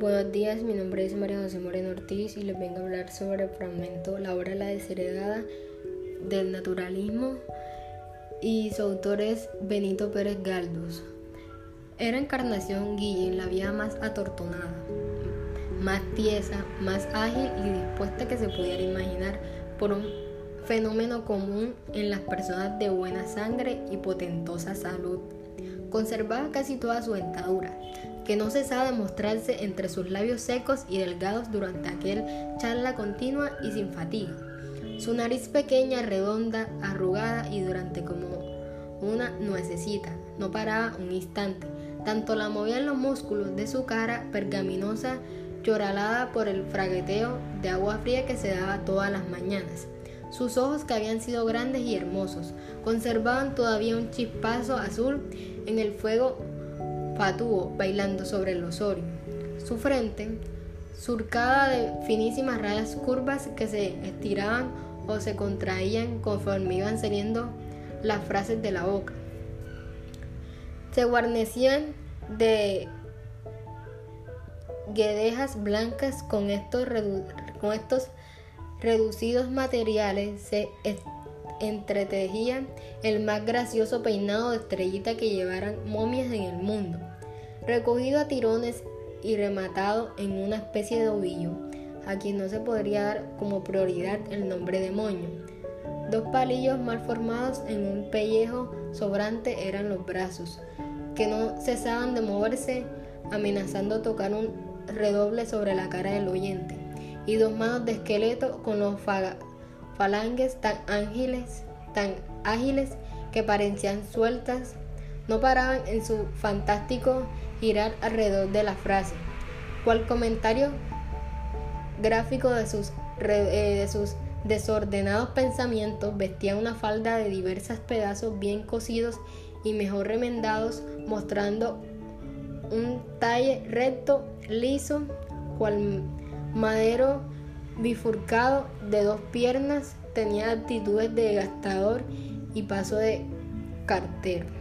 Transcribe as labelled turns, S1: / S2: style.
S1: Buenos días, mi nombre es María José Moreno Ortiz y les vengo a hablar sobre el fragmento La obra La desheredada del naturalismo y su autor es Benito Pérez Galdós. Era Encarnación Guillén la vida más atortonada, más tiesa, más ágil y dispuesta que se pudiera imaginar por un fenómeno común en las personas de buena sangre y potentosa salud. Conservaba casi toda su dentadura, que no cesaba de mostrarse entre sus labios secos y delgados durante aquel charla continua y sin fatiga. Su nariz pequeña, redonda, arrugada y durante como una nuececita, no paraba un instante. Tanto la movían los músculos de su cara pergaminosa, lloralada por el fragueteo de agua fría que se daba todas las mañanas. Sus ojos, que habían sido grandes y hermosos, conservaban todavía un chispazo azul en el fuego fatuo bailando sobre el osorio. Su frente, surcada de finísimas rayas curvas que se estiraban o se contraían conforme iban saliendo las frases de la boca. Se guarnecían de guedejas blancas con estos, con estos reducidos materiales se entretejían el más gracioso peinado de estrellita que llevaran momias en el mundo recogido a tirones y rematado en una especie de ovillo, a quien no se podría dar como prioridad el nombre de moño. Dos palillos mal formados en un pellejo sobrante eran los brazos, que no cesaban de moverse, amenazando tocar un redoble sobre la cara del oyente, y dos manos de esqueleto con los falanges tan ágiles, tan ágiles que parecían sueltas, no paraban en su fantástico girar alrededor de la frase, cual comentario gráfico de sus, eh, de sus desordenados pensamientos vestía una falda de diversos pedazos bien cosidos y mejor remendados, mostrando un talle recto, liso, cual madero bifurcado de dos piernas, tenía actitudes de gastador y paso de cartero.